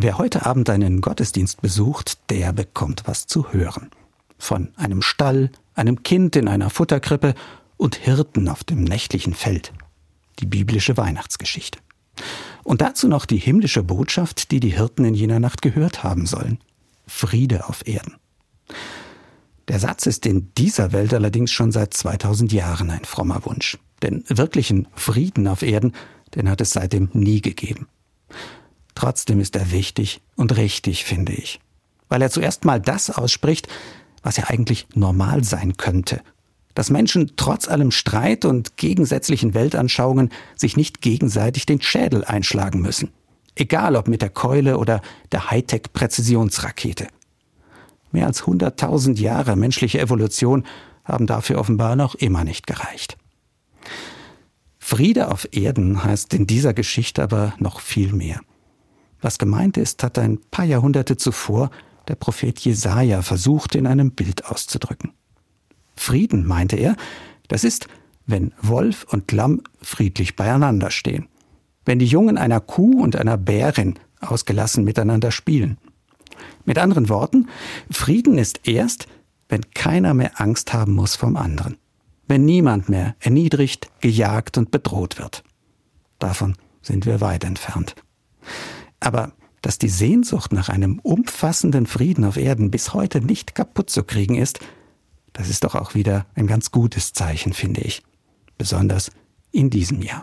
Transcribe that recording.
Wer heute Abend einen Gottesdienst besucht, der bekommt was zu hören. Von einem Stall, einem Kind in einer Futterkrippe und Hirten auf dem nächtlichen Feld. Die biblische Weihnachtsgeschichte. Und dazu noch die himmlische Botschaft, die die Hirten in jener Nacht gehört haben sollen. Friede auf Erden. Der Satz ist in dieser Welt allerdings schon seit 2000 Jahren ein frommer Wunsch. Denn wirklichen Frieden auf Erden, den hat es seitdem nie gegeben. Trotzdem ist er wichtig und richtig, finde ich. Weil er zuerst mal das ausspricht, was ja eigentlich normal sein könnte. Dass Menschen trotz allem Streit und gegensätzlichen Weltanschauungen sich nicht gegenseitig den Schädel einschlagen müssen. Egal ob mit der Keule oder der Hightech-Präzisionsrakete. Mehr als 100.000 Jahre menschliche Evolution haben dafür offenbar noch immer nicht gereicht. Friede auf Erden heißt in dieser Geschichte aber noch viel mehr. Was gemeint ist, hat ein paar Jahrhunderte zuvor der Prophet Jesaja versucht, in einem Bild auszudrücken. Frieden, meinte er, das ist, wenn Wolf und Lamm friedlich beieinander stehen. Wenn die Jungen einer Kuh und einer Bärin ausgelassen miteinander spielen. Mit anderen Worten, Frieden ist erst, wenn keiner mehr Angst haben muss vom anderen. Wenn niemand mehr erniedrigt, gejagt und bedroht wird. Davon sind wir weit entfernt. Aber dass die Sehnsucht nach einem umfassenden Frieden auf Erden bis heute nicht kaputt zu kriegen ist, das ist doch auch wieder ein ganz gutes Zeichen, finde ich. Besonders in diesem Jahr.